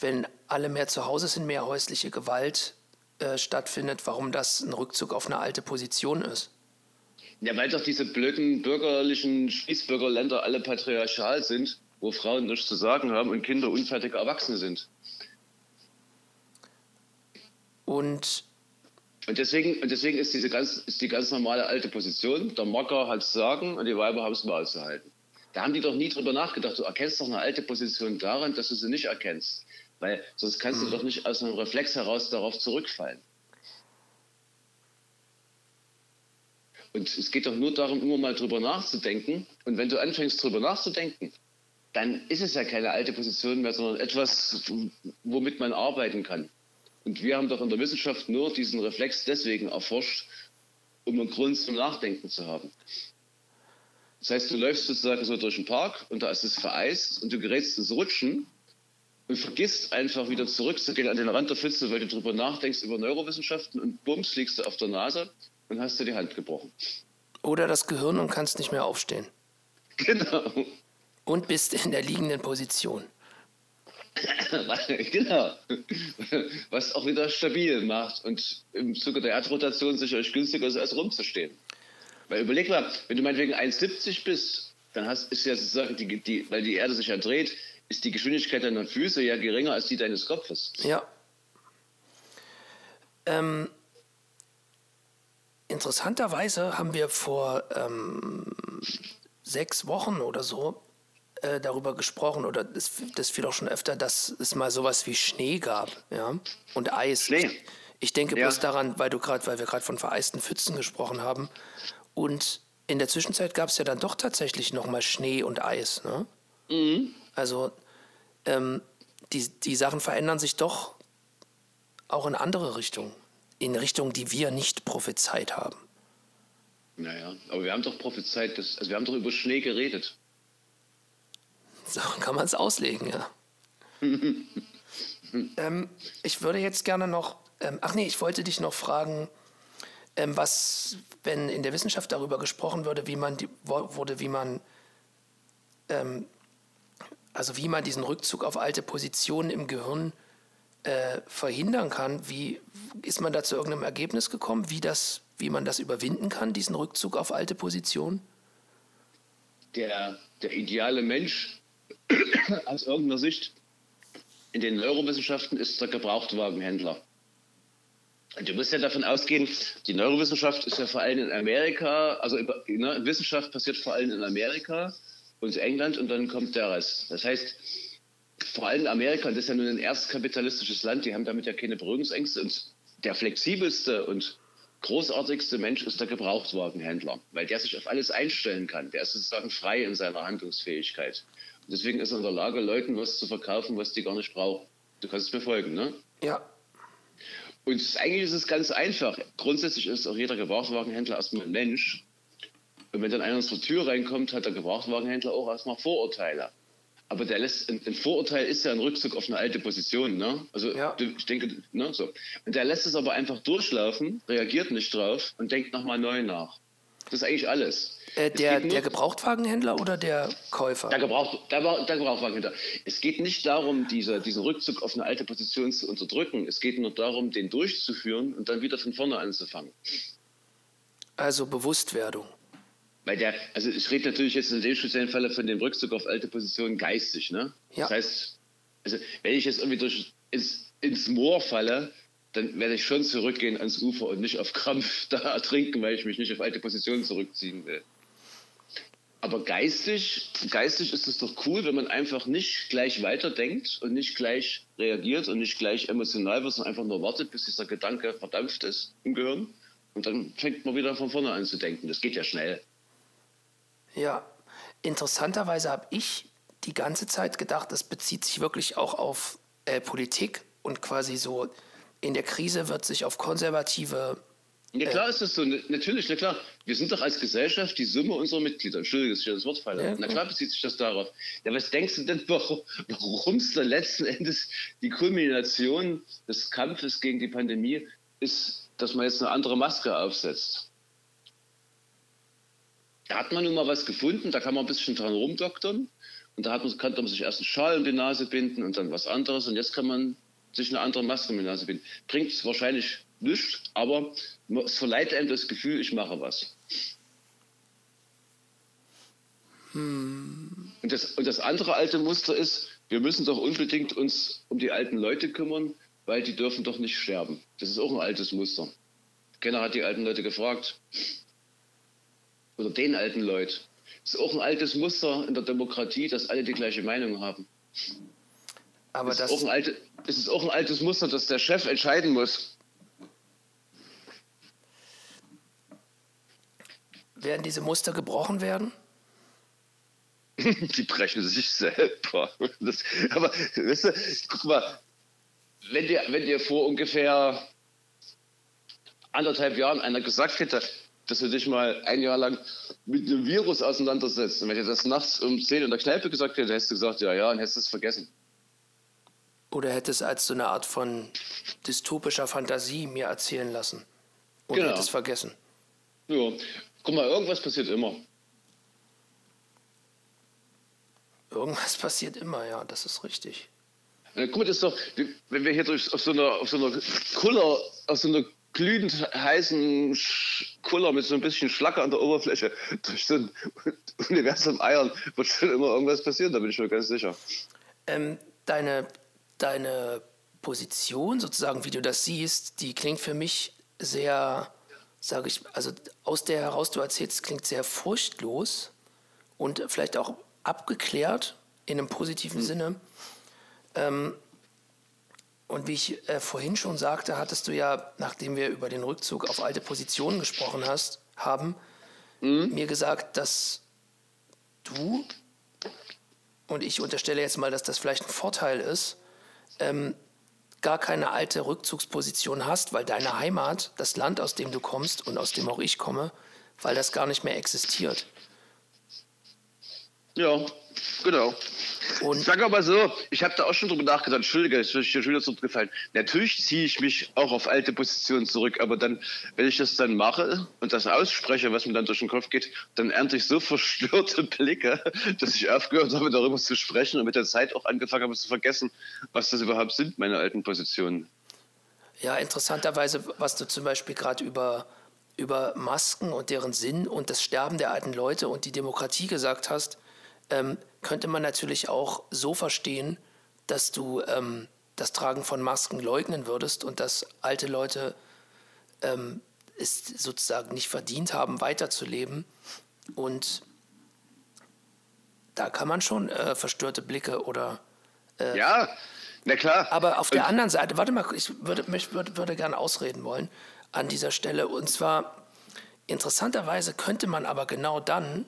wenn alle mehr zu Hause sind, mehr häusliche Gewalt äh, stattfindet, warum das ein Rückzug auf eine alte Position ist. Ja, weil doch diese blöden bürgerlichen Spießbürgerländer alle patriarchal sind, wo Frauen nichts zu sagen haben und Kinder unfertige Erwachsene sind. Und und deswegen, und deswegen ist, diese ganz, ist die ganz normale alte Position, der Mocker hat es sagen und die Weiber haben es mal zu halten. Da haben die doch nie drüber nachgedacht. Du erkennst doch eine alte Position daran, dass du sie nicht erkennst. Weil sonst kannst du doch nicht aus einem Reflex heraus darauf zurückfallen. Und es geht doch nur darum, immer mal drüber nachzudenken. Und wenn du anfängst, drüber nachzudenken, dann ist es ja keine alte Position mehr, sondern etwas, womit man arbeiten kann. Und wir haben doch in der Wissenschaft nur diesen Reflex deswegen erforscht, um einen Grund zum Nachdenken zu haben. Das heißt, du läufst sozusagen so durch den Park und da ist es vereist und du gerätst ins Rutschen und vergisst einfach wieder zurückzugehen an den Rand der Pfütze, weil du darüber nachdenkst über Neurowissenschaften und bums liegst du auf der Nase und hast dir die Hand gebrochen. Oder das Gehirn und kannst nicht mehr aufstehen. Genau. Und bist in der liegenden Position. genau. Was auch wieder stabil macht und im Zuge der Erdrotation sicherlich günstiger ist, als rumzustehen. Weil überleg mal, wenn du meinetwegen 1,70 bist, dann hast, ist ja sozusagen, die, die, weil die Erde sich ja dreht, ist die Geschwindigkeit deiner Füße ja geringer als die deines Kopfes. Ja. Ähm, interessanterweise haben wir vor ähm, sechs Wochen oder so äh, darüber gesprochen, oder das, das fiel auch schon öfter, dass es mal sowas wie Schnee gab, ja, und Eis. Schnee. Ich, ich denke Ja. bloß daran, weil du gerade, weil wir gerade von vereisten Pfützen gesprochen haben. Und in der Zwischenzeit gab es ja dann doch tatsächlich noch mal Schnee und Eis, ne? Also ähm, die, die Sachen verändern sich doch auch in andere Richtungen. In Richtungen, die wir nicht prophezeit haben. Naja, aber wir haben doch prophezeit, dass, also wir haben doch über Schnee geredet. So kann man es auslegen, ja. ähm, ich würde jetzt gerne noch, ähm, ach nee, ich wollte dich noch fragen, ähm, was, wenn in der Wissenschaft darüber gesprochen würde, wie man die, wurde, wie man, ähm, also wie man diesen Rückzug auf alte Positionen im Gehirn äh, verhindern kann, wie ist man da zu irgendeinem Ergebnis gekommen, wie das, wie man das überwinden kann, diesen Rückzug auf alte Positionen? Der, der ideale Mensch aus irgendeiner Sicht in den Neurowissenschaften ist der Gebrauchtwagenhändler. Und du musst ja davon ausgehen, die Neurowissenschaft ist ja vor allem in Amerika, also ne, Wissenschaft passiert vor allem in Amerika und England und dann kommt der Rest. Das heißt, vor allem Amerika, das ist ja nun ein erstkapitalistisches Land, die haben damit ja keine Berührungsängste und der flexibelste und großartigste Mensch ist der Gebrauchtwagenhändler, weil der sich auf alles einstellen kann. Der ist sozusagen frei in seiner Handlungsfähigkeit. Deswegen ist er in der Lage, Leuten was zu verkaufen, was die gar nicht brauchen. Du kannst mir folgen, ne? Ja, Und eigentlich ist es ganz einfach. Grundsätzlich ist auch jeder Gebrauchtwagenhändler erstmal ein Mensch. Und wenn dann einer zur Tür reinkommt, hat der Gebrauchtwagenhändler auch erstmal Vorurteile. Aber der lässt, ein, ein Vorurteil ist ja ein Rückzug auf eine alte Position, ne? Also Ja. ich denke, ne, so. Und der lässt es aber einfach durchlaufen, reagiert nicht drauf und denkt nochmal neu nach. Das ist eigentlich alles. äh, der, der Gebrauchtwagenhändler oder der Käufer? der, Gebrauch, der, der Gebrauchwagenhändler. Es geht nicht darum, diese, diesen Rückzug auf eine alte Position zu unterdrücken. Es geht nur darum, den durchzuführen und dann wieder von vorne anzufangen. Also Bewusstwerdung. Weil der, also ich rede natürlich jetzt in dem speziellen Falle von dem Rückzug auf alte Positionen geistig, ne? Ja. Das heißt, also wenn ich jetzt irgendwie durch ins, ins Moor falle, dann werde ich schon zurückgehen ans Ufer und nicht auf Krampf da ertrinken, weil ich mich nicht auf alte Positionen zurückziehen will. Aber geistig, geistig ist es doch cool, wenn man einfach nicht gleich weiterdenkt und nicht gleich reagiert und nicht gleich emotional wird, sondern einfach nur wartet, bis dieser Gedanke verdampft ist im Gehirn. Und dann fängt man wieder von vorne an zu denken. Das geht ja schnell. Ja, interessanterweise habe ich die ganze Zeit gedacht, das bezieht sich wirklich auch auf äh, Politik und quasi so in der Krise wird sich auf konservative. Ja, klar ist das so. Natürlich, na klar. Wir sind doch als Gesellschaft die Summe unserer Mitglieder. Entschuldige, dass ich das Wort falle. Ja, na klar bezieht sich das darauf. Ja, was denkst du denn, warum es dann letzten Endes die Kulmination des Kampfes gegen die Pandemie ist, dass man jetzt eine andere Maske aufsetzt? Da hat man nun mal was gefunden, da kann man ein bisschen dran rumdoktern. Und da hat man, konnte man sich erst einen Schal um die Nase binden und dann was anderes. Und jetzt kann man sich eine andere Maske um die Nase binden. Bringt es wahrscheinlich nichts, aber es verleiht einem das Gefühl, ich mache was. Und, das, und das andere alte Muster ist, wir müssen doch unbedingt uns um die alten Leute kümmern, weil die dürfen doch nicht sterben. Das ist auch ein altes Muster. Keiner hat die alten Leute gefragt. Oder den alten Leuten. Das ist auch ein altes Muster in der Demokratie, dass alle die gleiche Meinung haben. Aber es, das, ist auch ein alte, es ist auch ein altes Muster, dass der Chef entscheiden muss. werden diese Muster gebrochen werden? Die brechen sich selber. Das, aber weißt du, guck mal, wenn dir, wenn dir vor ungefähr anderthalb Jahren einer gesagt hätte, dass du dich mal ein Jahr lang mit einem Virus auseinandersetzt, und wenn dir das nachts um 10 in der Kneipe gesagt hätte, hättest du gesagt, ja, ja, und hättest es vergessen. Oder hätte es als so eine Art von dystopischer Fantasie mir erzählen lassen? Und Genau. hätte es vergessen? Ja, guck mal, irgendwas passiert immer. Irgendwas passiert immer, ja, das ist richtig. Äh, Guck mal, das ist doch, wenn wir hier auf so einer, auf so einer Kuller, auf so einer glühend heißen Kuller mit so ein bisschen Schlacker an der Oberfläche durch so ein Universum eiern, wird schon immer irgendwas passieren, da bin ich mir ganz sicher. Ähm, deine, deine Position, sozusagen, wie du das siehst, die klingt für mich sehr, sage ich, also aus der heraus, du erzählst, klingt sehr furchtlos und vielleicht auch abgeklärt in einem positiven Sinne. Ähm, und wie ich äh, vorhin schon sagte, hattest du ja, nachdem wir über den Rückzug auf alte Positionen gesprochen hast, haben, mir gesagt, dass du und ich unterstelle jetzt mal, dass das vielleicht ein Vorteil ist, ähm, gar keine alte Rückzugsposition hast, weil deine Heimat, das Land, aus dem du kommst und aus dem auch ich komme, weil das gar nicht mehr existiert. Ja, genau. Und Sag aber so, ich habe da auch schon drüber nachgedacht, Entschuldige, ist mir schon wieder zurückgefallen. Natürlich ziehe ich mich auch auf alte Positionen zurück, aber dann, wenn ich das dann mache und das ausspreche, was mir dann durch den Kopf geht, dann ernte ich so verstörte Blicke, dass ich aufgehört habe, darüber zu sprechen und mit der Zeit auch angefangen habe zu vergessen, was das überhaupt sind, meine alten Positionen. ja, interessanterweise, was du zum Beispiel gerade über, über Masken und deren Sinn und das Sterben der alten Leute und die Demokratie gesagt hast, ähm, könnte man natürlich auch so verstehen, dass du ähm, das Tragen von Masken leugnen würdest und dass alte Leute ähm, es sozusagen nicht verdient haben, weiterzuleben. Und da kann man schon äh, verstörte Blicke oder Ja, na klar. aber auf der anderen Seite, warte mal, ich würde, mich, würde, würde gerne ausreden wollen an dieser Stelle. Und zwar, interessanterweise könnte man aber genau dann,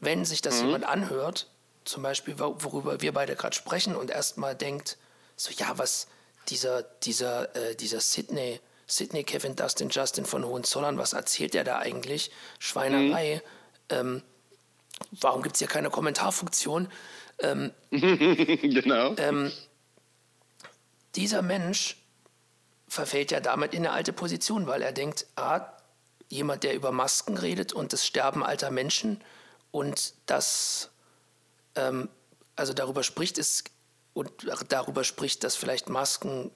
wenn sich Mhm. das jemand anhört, zum Beispiel, wo- worüber wir beide gerade sprechen und erstmal denkt, so, ja, was dieser, dieser, äh, dieser Sydney, Sydney Kevin Dustin Justin von Hohenzollern, was erzählt der da eigentlich? Schweinerei. Mhm. Ähm, warum gibt es hier keine Kommentarfunktion? genau. Ähm, dieser Mensch verfällt ja damit in eine alte Position, weil er denkt, ah, jemand, der über Masken redet und das Sterben alter Menschen und das, ähm, also darüber spricht es und darüber spricht, dass vielleicht Masken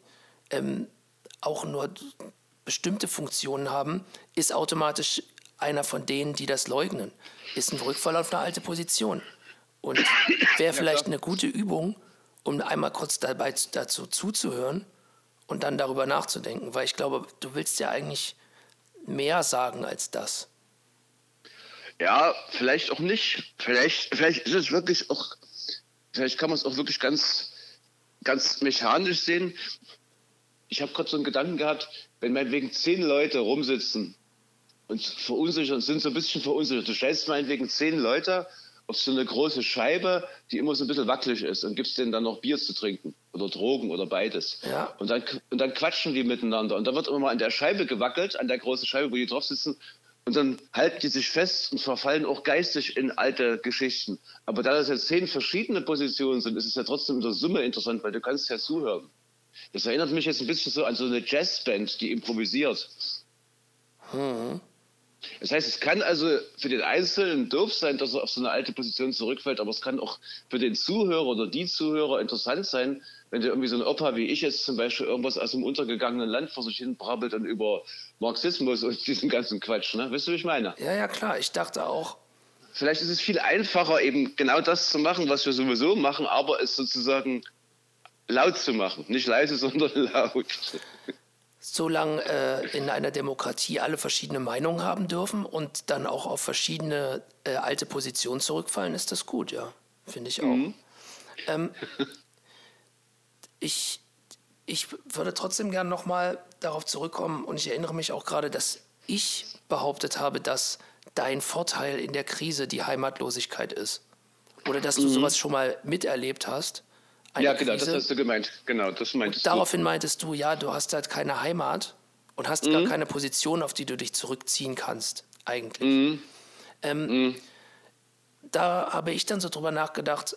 ähm, auch nur bestimmte Funktionen haben, ist automatisch einer von denen, die das leugnen. Ist ein Rückfall auf eine alte Position. Und wäre vielleicht eine gute Übung, um einmal kurz dabei dazu zuzuhören und dann darüber nachzudenken, weil ich glaube, du willst ja eigentlich mehr sagen als das. Ja, vielleicht auch nicht. Vielleicht, vielleicht ist es wirklich auch, vielleicht kann man es auch wirklich ganz, ganz mechanisch sehen. Ich habe gerade so einen Gedanken gehabt, wenn meinetwegen zehn Leute rumsitzen und verunsichert sind, so ein bisschen verunsichert. Du stellst meinetwegen zehn Leute auf so eine große Scheibe, die immer so ein bisschen wackelig ist und gibst denen dann noch Bier zu trinken oder Drogen oder beides. Ja. Und dann, und dann quatschen die miteinander. Und da wird immer mal an der Scheibe gewackelt, an der großen Scheibe, wo die drauf sitzen. Und dann halten die sich fest und verfallen auch geistig in alte Geschichten. Aber da das jetzt zehn verschiedene Positionen sind, ist es ja trotzdem in der Summe interessant, weil du kannst ja zuhören. Das erinnert mich jetzt ein bisschen so an so eine Jazzband, die improvisiert. Das heißt, es kann also für den Einzelnen doof sein, dass er auf so eine alte Position zurückfällt, aber es kann auch für den Zuhörer oder die Zuhörer interessant sein, wenn der irgendwie so ein Opa wie ich jetzt zum Beispiel irgendwas aus dem untergegangenen Land vor sich hin brabbelt und über Marxismus und diesen ganzen Quatsch. Ne? Weißt du, wie ich meine? Ja, ja, klar. Ich dachte auch, Vielleicht ist es viel einfacher, eben genau das zu machen, was wir sowieso machen, aber es sozusagen laut zu machen. Nicht leise, sondern laut. Solange äh, in einer Demokratie alle verschiedene Meinungen haben dürfen und dann auch auf verschiedene äh, alte Positionen zurückfallen, ist das gut, ja. Finde ich auch. Ähm, ich, ich würde trotzdem gern nochmal darauf zurückkommen und ich erinnere mich auch gerade, dass ich behauptet habe, dass dein Vorteil in der Krise die Heimatlosigkeit ist. Oder dass du mhm. sowas schon mal miterlebt hast. Ja, genau, Krise. das hast du gemeint. Genau, das meinst und daraufhin meintest du, ja, du hast halt keine Heimat und hast mhm. gar keine Position, auf die du dich zurückziehen kannst, eigentlich. Mhm. Ähm, mhm. Da habe ich dann so drüber nachgedacht,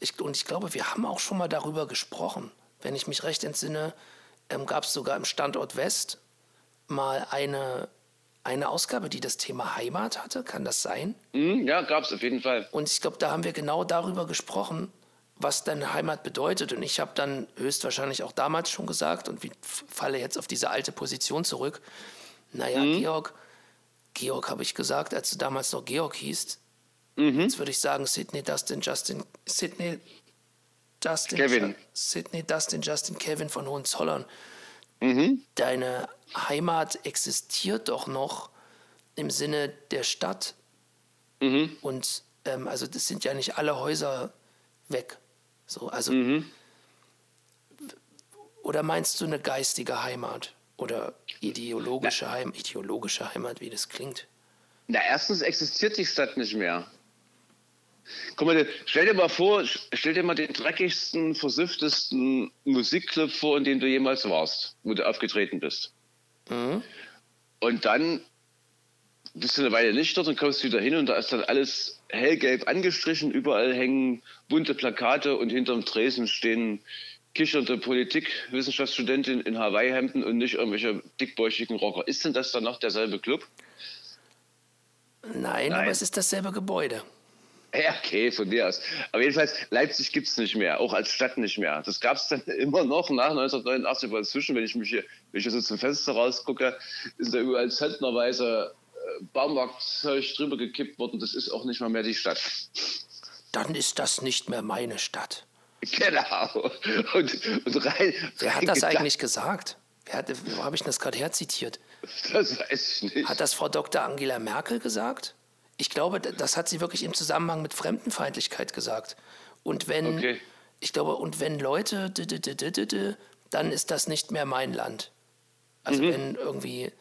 ich, und ich glaube, wir haben auch schon mal darüber gesprochen. Wenn ich mich recht entsinne, ähm, gab es sogar im Standort West mal eine, eine Ausgabe, die das Thema Heimat hatte. Kann das sein? Mhm, ja, gab es auf jeden Fall. Und ich glaube, da haben wir genau darüber gesprochen, was denn Heimat bedeutet. Und ich habe dann höchstwahrscheinlich auch damals schon gesagt und falle jetzt auf diese alte Position zurück. Naja, mhm. Georg, Georg habe ich gesagt, als du damals noch Georg hießt. Mhm. Jetzt würde ich sagen, Sydney, Dustin, Justin, Sydney, Dustin, Kevin. Sydney, Dustin, Justin, Kevin von Hohenzollern. Mhm. Deine Heimat existiert doch noch im Sinne der Stadt. Mhm. Und ähm, also das sind ja nicht alle Häuser weg. So, also mhm. oder meinst du eine geistige Heimat oder ideologische, Heim, ideologische Heimat, wie das klingt? Na, erstens existiert die Stadt nicht mehr. Guck mal, stell dir mal vor, stell dir mal den dreckigsten, versifftesten Musikclub vor, in dem du jemals warst, wo du aufgetreten bist. Mhm. Und dann bist du eine Weile nicht dort und kommst wieder hin und da ist dann alles hellgelb angestrichen, überall hängen bunte Plakate und hinterm Tresen stehen kichernde Politikwissenschaftsstudentinnen in Hawaii-Hemden und nicht irgendwelche dickbäuchigen Rocker. Ist denn das dann noch derselbe Club? Nein, Nein. aber es ist dasselbe Gebäude. Ja, okay, von dir aus. Aber jedenfalls, Leipzig gibt es nicht mehr, auch als Stadt nicht mehr. Das gab es dann immer noch nach 1989, aber inzwischen, wenn ich mich hier, wenn ich hier so zum Fenster rausgucke, ist da überall zentnerweise Baumarktzeug drüber gekippt worden. Das ist auch nicht mal mehr die Stadt. Dann ist das nicht mehr meine Stadt. Genau. Und, und rein, Wer hat das gedacht. eigentlich gesagt? Wer hat, wo habe ich das gerade herzitiert? Das weiß ich nicht. Hat das Frau Dr. Angela Merkel gesagt? Ich glaube, das hat sie wirklich im Zusammenhang mit Fremdenfeindlichkeit gesagt. Und wenn, okay. ich glaube, und wenn Leute, dann ist das nicht mehr mein Land. Also mhm. wenn irgendwie,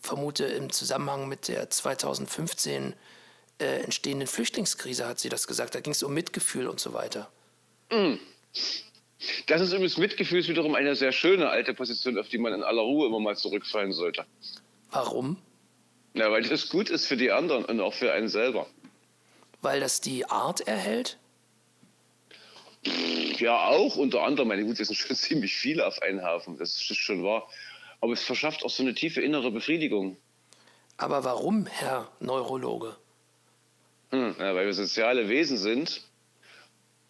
vermute im Zusammenhang mit der 2015 äh, entstehenden Flüchtlingskrise hat sie das gesagt. Da ging es um Mitgefühl und so weiter. Mhm. Das ist übrigens Mitgefühl ist wiederum eine sehr schöne alte Position, auf die man in aller Ruhe immer mal zurückfallen sollte. Warum? Ja, weil das gut ist für die anderen und auch für einen selber. Weil das die Art erhält? Ja, auch unter anderem. Meine Gut, es sind schon ziemlich viele auf einen Haufen, das ist schon wahr. Aber es verschafft auch so eine tiefe innere Befriedigung. Aber warum, Herr Neurologe? Hm, ja, weil wir soziale Wesen sind.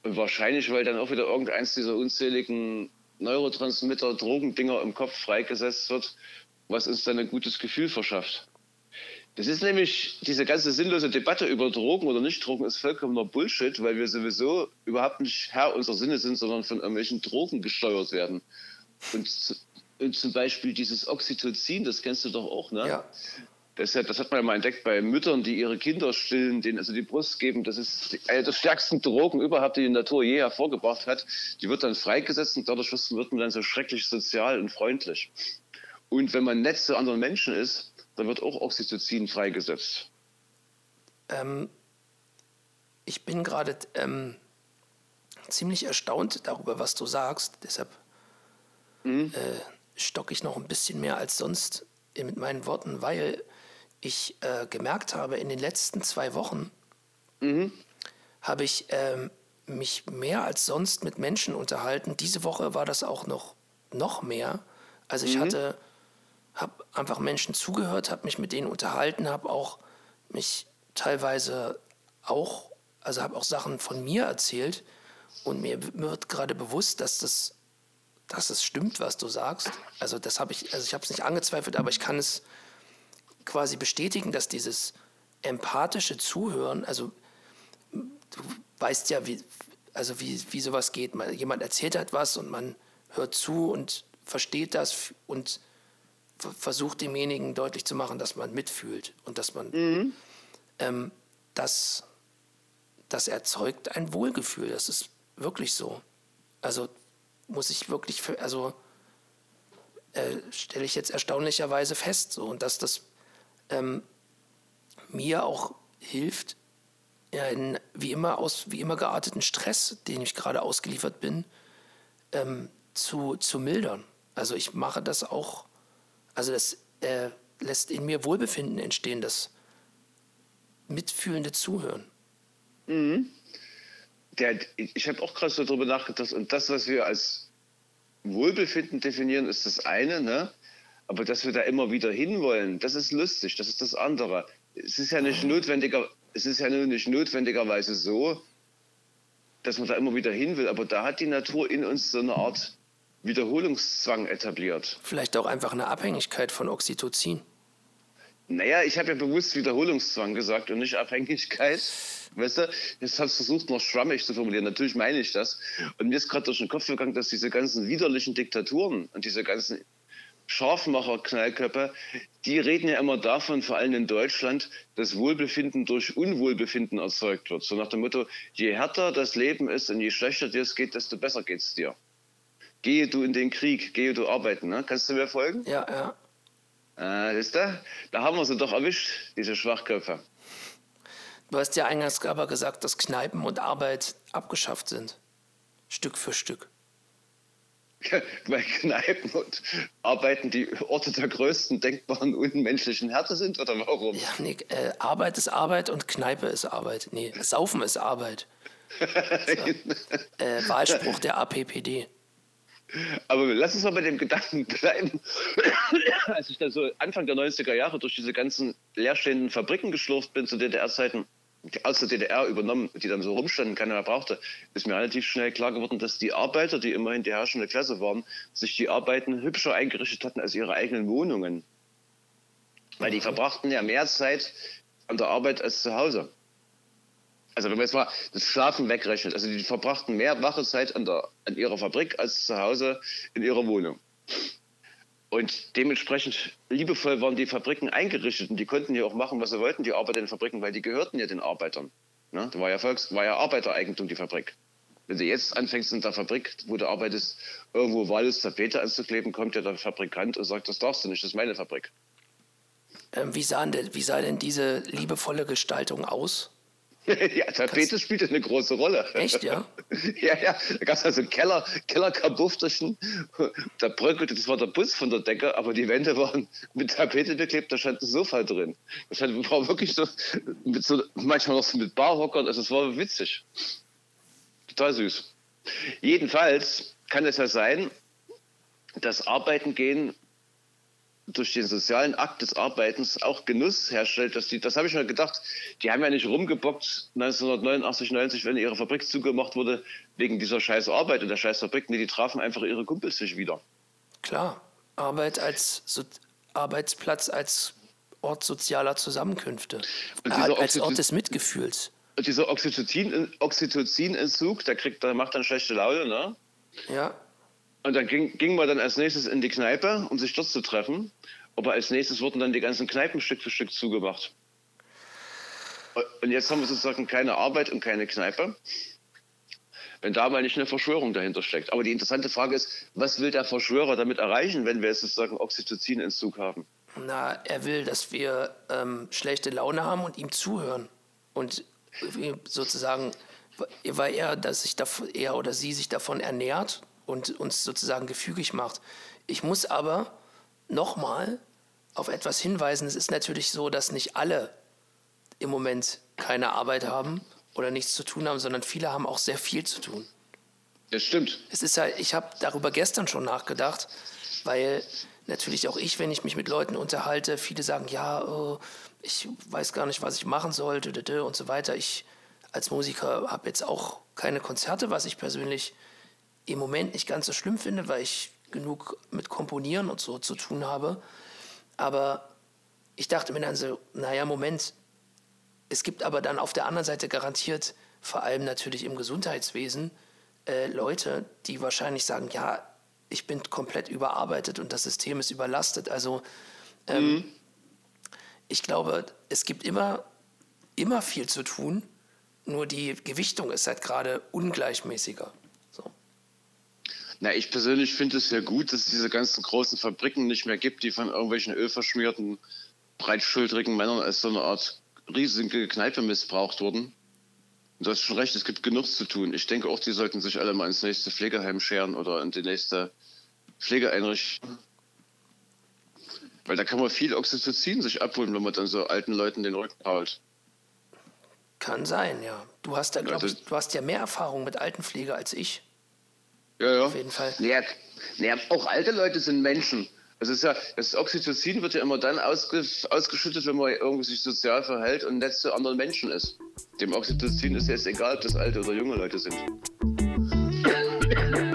Und wahrscheinlich, weil dann auch wieder irgendeins dieser unzähligen Neurotransmitter, Drogendinger im Kopf freigesetzt wird, was uns dann ein gutes Gefühl verschafft. Das ist nämlich, diese ganze sinnlose Debatte über Drogen oder Nicht-Drogen ist vollkommener Bullshit, weil wir sowieso überhaupt nicht Herr unserer Sinne sind, sondern von irgendwelchen Drogen gesteuert werden. Und und zum Beispiel dieses Oxytocin, das kennst du doch auch, ne? Ja. Das, das, hat man ja mal entdeckt bei Müttern, die ihre Kinder stillen, denen also die Brust geben. Das ist eine der stärksten Drogen überhaupt, die die Natur je hervorgebracht hat. Die wird dann freigesetzt und dadurch wird man dann so schrecklich sozial und freundlich. Und wenn man nett zu anderen Menschen ist, dann wird auch Oxytocin freigesetzt. Ähm, ich bin gerade ähm, ziemlich erstaunt darüber, was du sagst. Deshalb mhm. äh, stocke ich noch ein bisschen mehr als sonst mit meinen Worten, weil ich äh, gemerkt habe, in den letzten zwei Wochen mhm. habe ich ähm, mich mehr als sonst mit Menschen unterhalten. Diese Woche war das auch noch, noch mehr. Also ich mhm. hatte, habe einfach Menschen zugehört, habe mich mit denen unterhalten, habe auch mich teilweise auch, also habe auch Sachen von mir erzählt und mir wird gerade bewusst, dass das dass es stimmt, was du sagst. Also das habe ich, also ich habe es nicht angezweifelt, aber ich kann es quasi bestätigen, dass dieses empathische Zuhören, also du weißt ja, wie, also wie, wie sowas geht. Man, jemand erzählt etwas und man hört zu und versteht das und versucht demjenigen deutlich zu machen, dass man mitfühlt und dass man mhm. ähm, das, das erzeugt ein Wohlgefühl. Das ist wirklich so. Also muss ich wirklich, für, also äh, stelle ich jetzt erstaunlicherweise fest. So, und dass das ähm, mir auch hilft, in, wie immer aus wie immer gearteten Stress, den ich gerade ausgeliefert bin, ähm, zu, zu mildern. Also ich mache das auch, also das äh, lässt in mir Wohlbefinden entstehen, das mitfühlende Zuhören. Mhm. Der, ich habe auch gerade so darüber nachgedacht, und das, was wir als Wohlbefinden definieren, ist das eine, ne? aber dass wir da immer wieder hinwollen, das ist lustig, das ist das andere. Es ist ja nicht notwendiger, es ist ja nicht notwendigerweise so, dass man da immer wieder hin will, aber da hat die Natur in uns so eine Art Wiederholungszwang etabliert. Vielleicht auch einfach eine Abhängigkeit von Oxytocin. Naja, ich habe ja bewusst Wiederholungszwang gesagt und nicht Abhängigkeit. Weißt du, jetzt hast du versucht, noch schwammig zu formulieren. Natürlich meine ich das. Und mir ist gerade durch den Kopf gegangen, dass diese ganzen widerlichen Diktaturen und diese ganzen Scharfmacher-Knallköpfe, die reden ja immer davon, vor allem in Deutschland, dass Wohlbefinden durch Unwohlbefinden erzeugt wird. So nach dem Motto, je härter das Leben ist und je schlechter dir es geht, desto besser geht es dir. Gehe du in den Krieg, gehe du arbeiten. Ne? Kannst du mir folgen? Ja, ja. Ah, ist da? Da haben wir sie doch erwischt, diese Schwachköpfe. Du hast ja eingangs aber gesagt, dass Kneipen und Arbeit abgeschafft sind. Stück für Stück. weil Kneipen und Arbeiten die Orte der größten denkbaren unmenschlichen Härte sind oder warum? Ja, nee, äh, Arbeit ist Arbeit und Kneipe ist Arbeit. Nee, Saufen ist Arbeit. So. äh, Wahlspruch der APPD. Aber lass uns mal bei dem Gedanken bleiben. Als ich da so Anfang der 90er Jahre durch diese ganzen leerstehenden Fabriken geschlurft bin zu DDR-Zeiten, aus der DDR übernommen, die dann so rumstanden, keiner mehr brauchte, ist mir relativ schnell klar geworden, dass die Arbeiter, die immerhin die herrschende Klasse waren, sich die Arbeiten hübscher eingerichtet hatten als ihre eigenen Wohnungen. Weil die verbrachten ja mehr Zeit an der Arbeit als zu Hause. Also wenn man jetzt mal das Schlafen wegrechnet, also die verbrachten mehr wache Zeit an, der, an ihrer Fabrik als zu Hause in ihrer Wohnung. Und dementsprechend liebevoll waren die Fabriken eingerichtet und die konnten ja auch machen, was sie wollten, die Arbeiter in den Fabriken, weil die gehörten ja den Arbeitern. Ne? Das war ja, Volks-, war ja Arbeitereigentum, die Fabrik. Wenn du jetzt anfängst in der Fabrik, wo du arbeitest, irgendwo wahllos Tapete anzukleben, kommt ja der Fabrikant und sagt, das darfst du nicht, das ist meine Fabrik. Ähm, wie, sah denn, wie sah denn diese liebevolle Gestaltung aus? ja, Tapete spielte eine große Rolle. Echt, ja? ja, ja. Da gab es also einen Keller, Kellerkabufterchen. Da bröckelte, das war der Bus von der Decke, aber die Wände waren mit Tapete beklebt, da stand ein Sofa drin. Das war wirklich so, mit so manchmal noch so mit Barhockern, also es war witzig. Total süß. Jedenfalls kann es ja sein, dass Arbeiten gehen durch den sozialen Akt des Arbeitens auch Genuss herstellt. Dass die, das habe ich mir gedacht, die haben ja nicht rumgebockt 1989, 90, wenn ihre Fabrik zugemacht wurde, wegen dieser scheiß Arbeit und der scheiß Fabrik. Nee, die trafen einfach ihre Kumpels sich wieder. Klar, Arbeit als so Arbeitsplatz, als Ort sozialer Zusammenkünfte, als Ort des Mitgefühls. Und dieser Oxytocin, Oxytocinentzug, der, kriegt, der macht dann schlechte Laune, ne? Ja. Und dann ging, ging man dann als nächstes in die Kneipe, um sich dort zu treffen. Aber als nächstes wurden dann die ganzen Kneipen Stück für Stück zugemacht. Und jetzt haben wir sozusagen keine Arbeit und keine Kneipe. Wenn da mal nicht eine Verschwörung dahinter steckt. Aber die interessante Frage ist, was will der Verschwörer damit erreichen, wenn wir jetzt sozusagen Oxytocin-Entzug haben? Na, er will, dass wir ähm, schlechte Laune haben und ihm zuhören. Und sozusagen, weil er, dass sich er oder sie sich davon ernährt und uns sozusagen gefügig macht. Ich muss aber nochmal auf etwas hinweisen. Es ist natürlich so, dass nicht alle im Moment keine Arbeit haben oder nichts zu tun haben, sondern viele haben auch sehr viel zu tun. Das stimmt. Es ist halt, ich habe darüber gestern schon nachgedacht, weil natürlich auch ich, wenn ich mich mit Leuten unterhalte, viele sagen, ja, oh, ich weiß gar nicht, was ich machen soll und so weiter. Ich als Musiker habe jetzt auch keine Konzerte, was ich persönlich im Moment nicht ganz so schlimm finde, weil ich genug mit Komponieren und so zu tun habe. Aber ich dachte mir dann so, naja, Moment, es gibt aber dann auf der anderen Seite garantiert, vor allem natürlich im Gesundheitswesen, äh, Leute, die wahrscheinlich sagen, ja, ich bin komplett überarbeitet und das System ist überlastet. Also ähm, mhm. ich glaube, es gibt immer, immer viel zu tun, nur die Gewichtung ist halt gerade ungleichmäßiger. Na, ich persönlich finde es ja gut, dass es diese ganzen großen Fabriken nicht mehr gibt, die von irgendwelchen ölverschmierten, breitschultrigen Männern als so eine Art riesige Kneipe missbraucht wurden. Und du hast schon recht, es gibt genug zu tun. Ich denke auch, die sollten sich alle mal ins nächste Pflegeheim scheren oder in die nächste Pflegeeinrichtung. Weil da kann man viel Oxytocin sich abholen, wenn man dann so alten Leuten den Rücken haut. Kann sein, ja. Du hast Ja, das- ich, du hast ja mehr Erfahrung mit Altenpflege als ich. Ja, ja. Auf jeden Fall. Ja, ja, auch alte Leute sind Menschen. Also das ist ja, das Oxytocin wird ja immer dann ausges ausgeschüttet, wenn man irgendwie sich sozial verhält und nett zu anderen Menschen ist. Dem Oxytocin ist jetzt egal, ob das alte oder junge Leute sind.